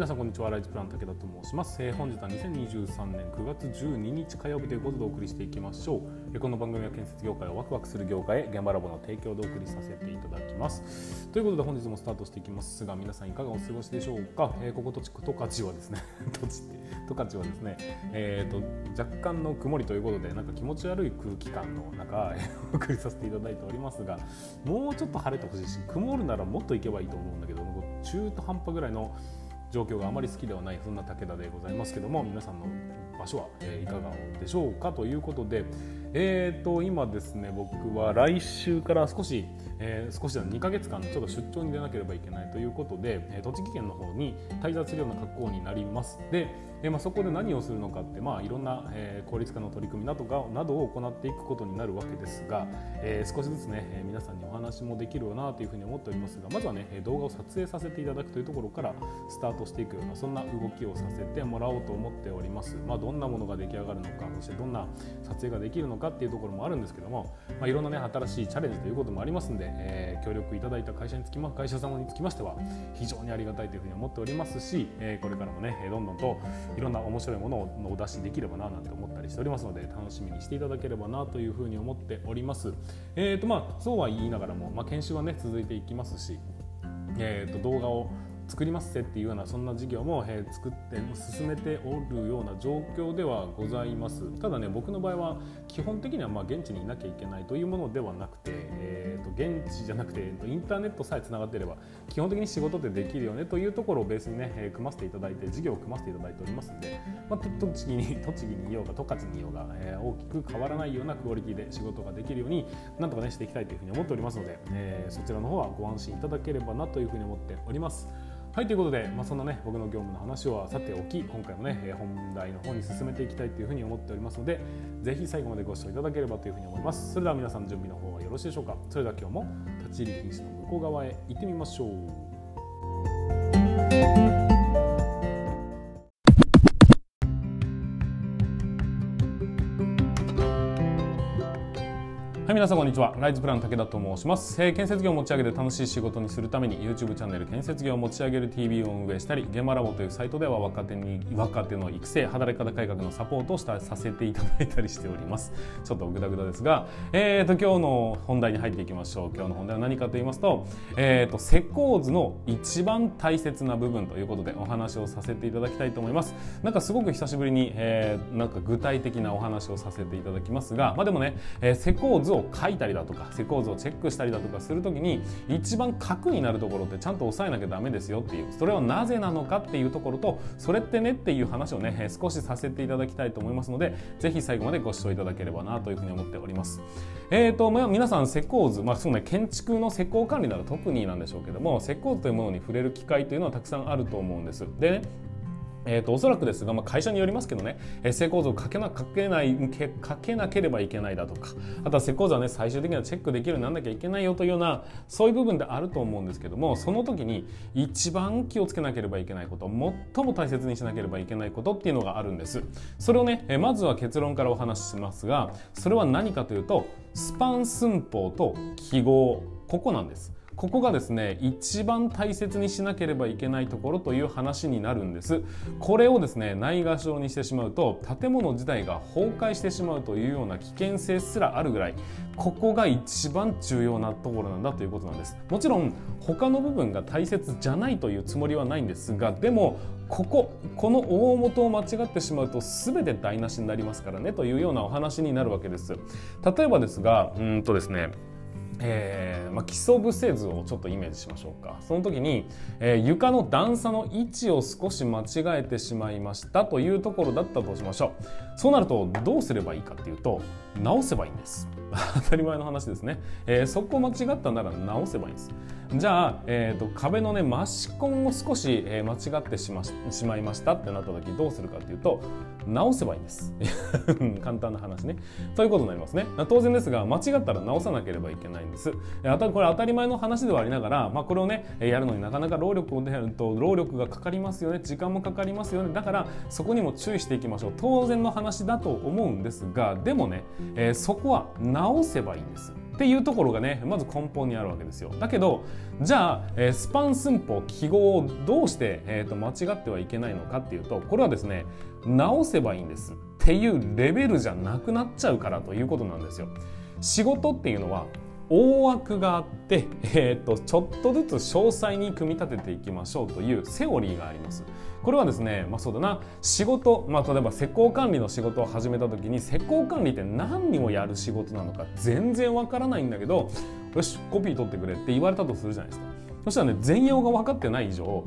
皆さんこんにちは。ライズプラン武田と申します、えー、本日は2023年9月12日火曜日ということでお送りしていきましょう、この番組は建設業界をワクワクする業界へ現場ラボの提供でお送りさせていただきます。ということで本日もスタートしていきますが皆さんいかがお過ごしでしょうか、えー、ここと十勝はですね 土地十勝はですね、えーと、若干の曇りということでなんか気持ち悪い空気感の中 お送りさせていただいておりますがもうちょっと晴れてほしいし曇るならもっと行けばいいと思うんだけど中途半端ぐらいの状況があまり好きではないそんな武田でございますけども皆さんの場所は、えいかがでしょうかということで、えーと、今ですね僕は来週から少し、えー、少しで2ヶ月間ちょっと出張に出なければいけないということで、栃木県の方に滞在するような格好になります。で、えー、まあ、そこで何をするのかって、まあ、いろんな、えー、効率化の取り組みなどがなどを行っていくことになるわけですが、え少しずつね、え皆さんにお話もできるよなというふうに思っておりますがまずはね動画を撮影させていただくというところからスタートしていくようなそんな動きをさせてもらおうと思っております。まあ、どんなものが出来上がるのかそしてどんな撮影ができるのかっていうところもあるんですけども、まあ、いろんなね新しいチャレンジということもありますんで、えー、協力いただいた会社につきま会社様につきましては非常にありがたいというふうに思っておりますし、えー、これからもねどんどんといろんな面白いものをお出しできればななんて思ったりしておりますので楽しみにしていただければなというふうに思っております。えーとまあ、そうは言いながらも、まあ、研修はね続いていきますし、えー、と動画を作りますっていうようなそんな事業も、えー、作って進めておるような状況ではございますただね僕の場合は基本的にはまあ現地にいなきゃいけないというものではなくて、現地じゃなくて、インターネットさえつながっていれば基本的に仕事ってできるよねというところをベースにね、えー、組ませていただいて事業を組ませていただいておりますので、まあ、栃木に栃木にいようが十勝にいようが、えー、大きく変わらないようなクオリティで仕事ができるようになんとかねしていきたいというふうに思っておりますので、えー、そちらの方はご安心いただければなというふうに思っております。はいということで、まあ、そんなね僕の業務の話はさておき今回もね本題の方に進めていきたいというふうに思っておりますのでぜひ最後までご視聴いただければというふうに思います。それでは皆さん準備の方はよろしいでしょうか？それでは今日も立ち入り禁止の向こう側へ行ってみましょう。はい皆さんこんにちは。ライズプラン武田と申します、えー、建設業を持ち上げて楽しい仕事にするために YouTube チャンネル建設業を持ち上げる TV を運営したり現場ラボというサイトでは若手に若手の育成働き方改革のサポートをしたさせていただいたりしております。ちょっとグダグダですがえーと今日の本題に入っていきましょう。今日の本題は何かと言いますとえーと施工図の一番大切な部分ということでお話をさせていただきたいと思います。なんかすごく久しぶりに、えー、なんか具体的なお話をさせていただきますがまあでもね、えー、施工図をを書いたりだとか施工図をチェックしたりだとかする時に一番核になるところってちゃんと押さえなきゃダメですよっていうそれはなぜなのかっていうところとそれってねっていう話をね少しさせていただきたいと思いますのでぜひ最後までご視聴いただければなというふうに思っております。えーとまあ、皆さん施工図、まあそうね、建築の施工管理なら特になんでしょうけども施工図というものに触れる機会というのはたくさんあると思うんです。でねえーと、おそらくですが、まあ、会社によりますけどね、えー、施工図をかけなかけないかけなければいけないだとかあとは施工図はね最終的にはチェックできるようにならなきゃいけないよというようなそういう部分であると思うんですけどもその時に一番気をつけなければいけないこと最も大切にしなければいけないことっていうのがあるんです。それをね、えー、まずは結論からお話ししますがそれは何かというとスパン寸法と記号ここなんです。ここがですね一番大切にしなければいけないところという話になるんです。これをですねないがしろにしてしまうと建物自体が崩壊してしまうというような危険性すらあるぐらいここが一番重要なところなんだということなんです。もちろん他の部分が大切じゃないというつもりはないんですがでもこここの大元を間違ってしまうと全て台無しになりますからねというようなお話になるわけです。例えばですがうんとですねえーまあ、基礎部製図をちょっとイメージしましょうか。その時に、えー、床の段差の位置を少し間違えてしまいましたというところだったとしましょう。そうなるとどうすればいいかっていうと直せばいいんです。当たり前の話ですね、えー、そこ間違ったなら直せばいいんです。じゃあ、えーと、壁のねマシコンを少し、えー、間違ってしましまいましたってなった時どうするかっていうと直せばいいんです。簡単な話ね。ということになりますね。当然ですが間違ったら直さなければいけないんです。これ当たり前の話ではありながら、まあ、これをねやるのになかなか労力をやると労力がかかりますよね。時間もかかりますよね。だからそこにも注意していきましょう。当然の話だと思うんですがでもね、えー、そこは直直せばいいんですっていうところがねまず根本にあるわけですよ。だけどじゃあ、えー、スパン寸法記号をどうして、えーと、間違ってはいけないのかっていうとこれはですね直せばいいんですっていうレベルじゃなくなっちゃうからということなんですよ。仕事っていうのは大枠があって、えーと、ちょっとずつ詳細に組み立てていきましょうというセオリーがあります。これはですね、まあ、そうだな仕事、まあ、例えば施工管理の仕事を始めた時に施工管理って何にもやる仕事なのか全然わからないんだけどよしコピー取ってくれって言われたとするじゃないですか。そしたらね全容が分かってない以上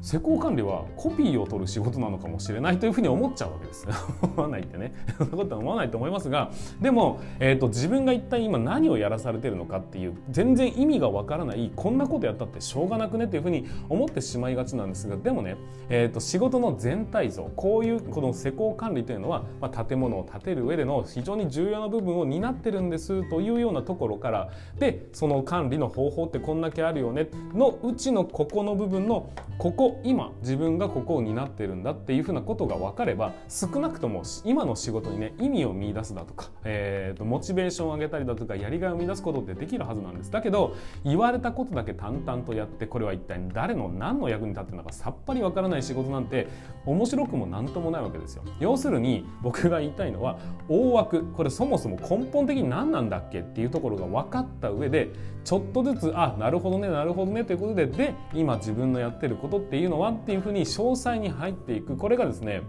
施工管理はコピーを取る仕事なのかもしれないというふうに思っちゃうわけです 思わないってね。そんなことは思わないと思いますが。でも、えーと、自分が一体今何をやらされてるのかっていう全然意味がわからないこんなことやったってしょうがなくねっていうふうに思ってしまいがちなんですが。でもね、えーと、仕事の全体像こういうこの施工管理というのは、まあ、建物を建てる上での非常に重要な部分を担ってるんですというようなところからでその管理の方法ってこんだけあるよねのうちのここの部分のここ今自分がここを担ってるんだっていうふうなことが分かれば少なくとも今の仕事にね意味を見出すだとか、えーと、モチベーションを上げたりだとかやりがいを見出すことってできるはずなんです。だけど言われたことだけ淡々とやってこれは一体誰の何の役に立ってるのかさっぱり分からない仕事なんて面白くも何ともないわけですよ。要するに僕が言いたいのは大枠これそもそも根本的に何なんだっけっていうところが分かった上でちょっとずつあなるほどねなるほどねということでで今自分のやってることってていうのはっていうふうに詳細に入っていくこれがですね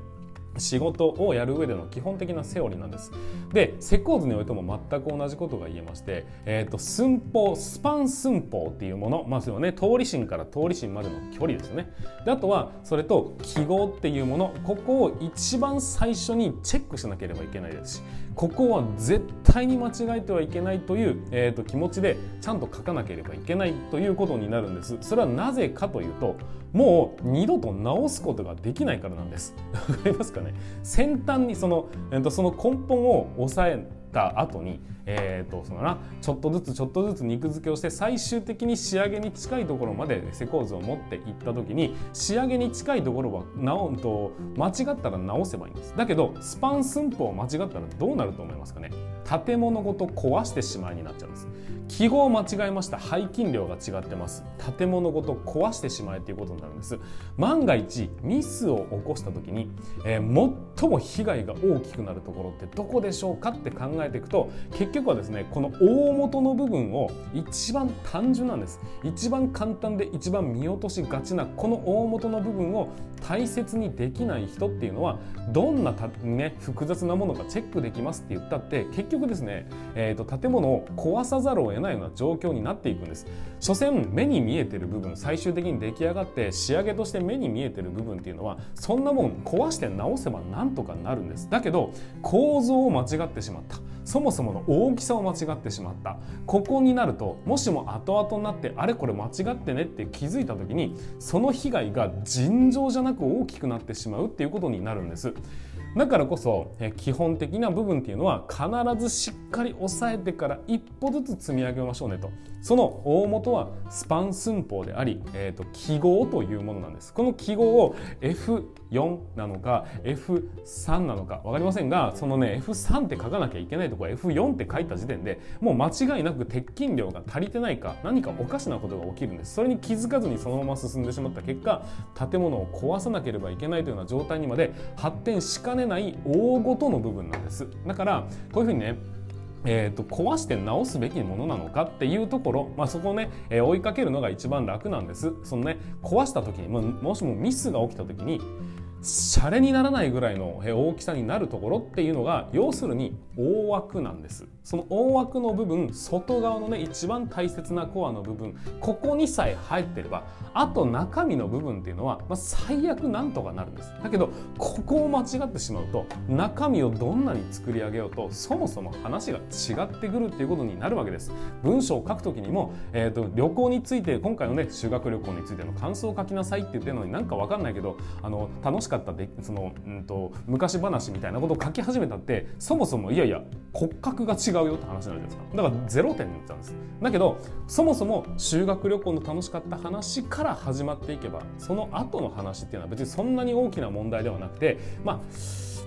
仕事をやる上での基本的なセオリーなんです。で、施工図においても全く同じことが言えまして、えっ、ー、と、寸法、スパン寸法っていうもの、まずはね、通り芯から通り芯までの距離ですね。で、あとは、それと記号っていうもの、ここを一番最初にチェックしなければいけないですし、ここは絶対に間違えてはいけないという、えーと、気持ちでちゃんと書かなければいけないということになるんです。それはなぜかというと、もう二度と直すことができないからなんです。わかりますかね？先端にその,、えーと、その根本を抑えた後に、えーとそのな、ちょっとずつちょっとずつ肉付けをして最終的に仕上げに近いところまで施工図を持っていった時に仕上げに近いところは直と間違ったら直せばいいんです。だけどスパン寸法を間違ったらどうなると思いますかね。建物ごと壊してしまいになっちゃうんです。記号を間違えました。背筋量が違ってます。建物ごと壊してしまえということになるんです。万が一ミスを起こした時に、えー、最も被害が大きくなるところってどこでしょうかって考ええていくと結局はですねこの大元の部分を一番単純なんです。一番簡単で一番見落としがちなこの大元の部分を大切にできない人っていうのはどんなね、複雑なものがチェックできますって言ったって結局ですね、えーと、建物を壊さざるを得ないような状況になっていくんです。所詮目に見えてる部分最終的に出来上がって仕上げとして目に見えてる部分っていうのはそんなもん壊して直せばなんとかなるんです。だけど構造を間違ってしまった。そもそもの大きさを間違ってしまった。ここになるともしも後々になってあれこれ間違ってねって気づいた時にその被害が尋常じゃなく大きくなってしまうっていうことになるんです。だからこそ基本的な部分っていうのは必ずしっかり押さえてから一歩ずつ積み上げましょうねと。その大元はスパン寸法であり、えーと、記号というものなんです。この記号を F4 なのか F3 なのか分かりませんがそのね F3 って書かなきゃいけないところ F4 って書いた時点でもう間違いなく鉄筋量が足りてないか何かおかしなことが起きるんです。それに気づかずにそのまま進んでしまった結果建物を壊さなければいけないというような状態にまで発展しかねない大ごとの部分なんです。だからこういうふうにねえーと、壊して直すべきものなのかっていうところ、まあ、そこをね、えー、追いかけるのが一番楽なんです。そのね壊した時にももしもミスが起きた時にシャレにならないぐらいの大きさになるところっていうのが要するに大枠なんです。その大枠の部分外側のね一番大切なコアの部分ここにさえ入ってればあと中身の部分っていうのは、まあ、最悪なんとかなるんです。だけどここを間違ってしまうと中身をどんなに作り上げようとそもそも話が違ってくるっていうことになるわけです。文章を書くときにも、えーと、旅行について今回のね修学旅行についての感想を書きなさいって言ってるのになんかわかんないけどあの楽しかったかったでその、うんと、昔話みたいなことを書き始めたってそもそもいやいや骨格が違うよって話になるじゃないですか。だから0点になっちゃうんです。だけどそもそも修学旅行の楽しかった話から始まっていけばその後の話っていうのは別にそんなに大きな問題ではなくてまあ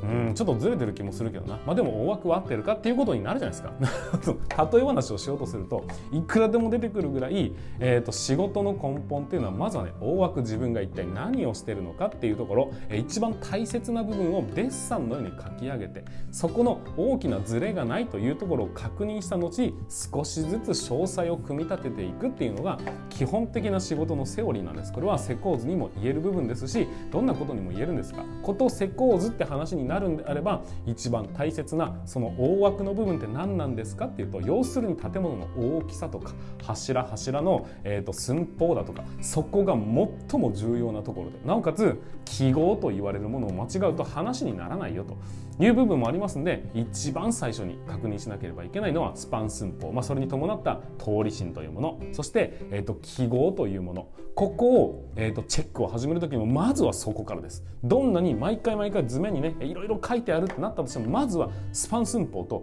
うんちょっとずれてる気もするけどな、まあ、でも大枠は合ってるかっていうことになるじゃないですか。例え話をしようとするといくらでも出てくるぐらい、えーと、仕事の根本っていうのはまずはね大枠自分が一体何をしてるのかっていうところ、えー、一番大切な部分をデッサンのように書き上げてそこの大きなズレがないというところを確認した後少しずつ詳細を組み立てていくっていうのが基本的な仕事のセオリーなんです。これは施工図にも言える部分ですしどんなことにも言えるんですかこと施工図って話になるんであれば一番大切なその大枠の部分って何なんですかっていうと要するに建物の大きさとか柱柱の、えーと、寸法だとかそこが最も重要なところでなおかつ記号と言われるものを間違うと話にならないよという部分もありますんで一番最初に確認しなければいけないのはスパン寸法、まあ、それに伴った通り芯というものそして、えーと、記号というものここを、えーと、チェックを始める時もまずはそこからです。どんなに毎回毎回図面にねいろいろ書いてあるってなったとしてもまずはスパン寸法と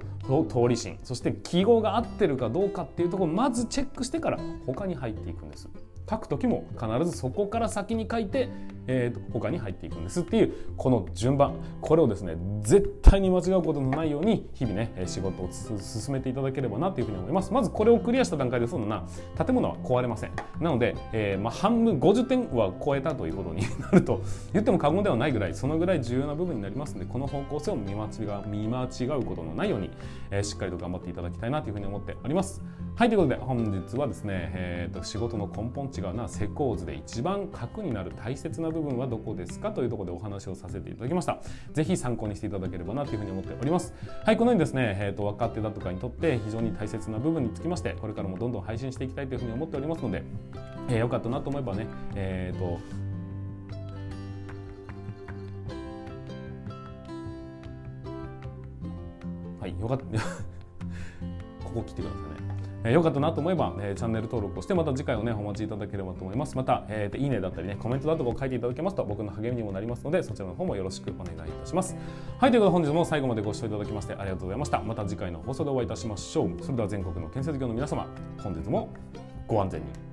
通り心そして記号が合ってるかどうかっていうところをまずチェックしてから他に入っていくんです。書く時も必ずそこから先に書いて、えー、他に入っていくんですっていうこの順番。これをですね絶対に間違うことのないように日々ね仕事を進めていただければなというふうに思います。まずこれをクリアした段階でそうだな。建物は壊れません。なので、えー、まあ、半分50点は超えたということになると 言っても過言ではないぐらいそのぐらい重要な部分になりますのでこの方向性を見間違う見間違うことのないように、えー、しっかりと頑張っていただきたいなというふうに思っております。はいということで本日はですね、えーと、仕事の根本違うな施工図で一番核になる大切な部分はどこですかというところでお話をさせていただきました。ぜひ参考にしていただければなというふうに思っております。はいこのようにですね、えーと、若手だとかにとって非常に大切な部分につきましてこれからもどんどん配信していきたいというふうに思っておりますので、えー、よかったなと思えばねえっ、ー、とはいよかった。ここ来てくださいね。えー、よかったなと思えば、え、チャンネル登録をしてまた次回をねお待ちいただければと思います。また、えー、いいねだったりねコメントだとか書いていただけますと僕の励みにもなりますのでそちらの方もよろしくお願いいたします。はいということで本日も最後までご視聴いただきましてありがとうございました。また次回の放送でお会いいたしましょう。それでは全国の建設業の皆様本日もご安全に。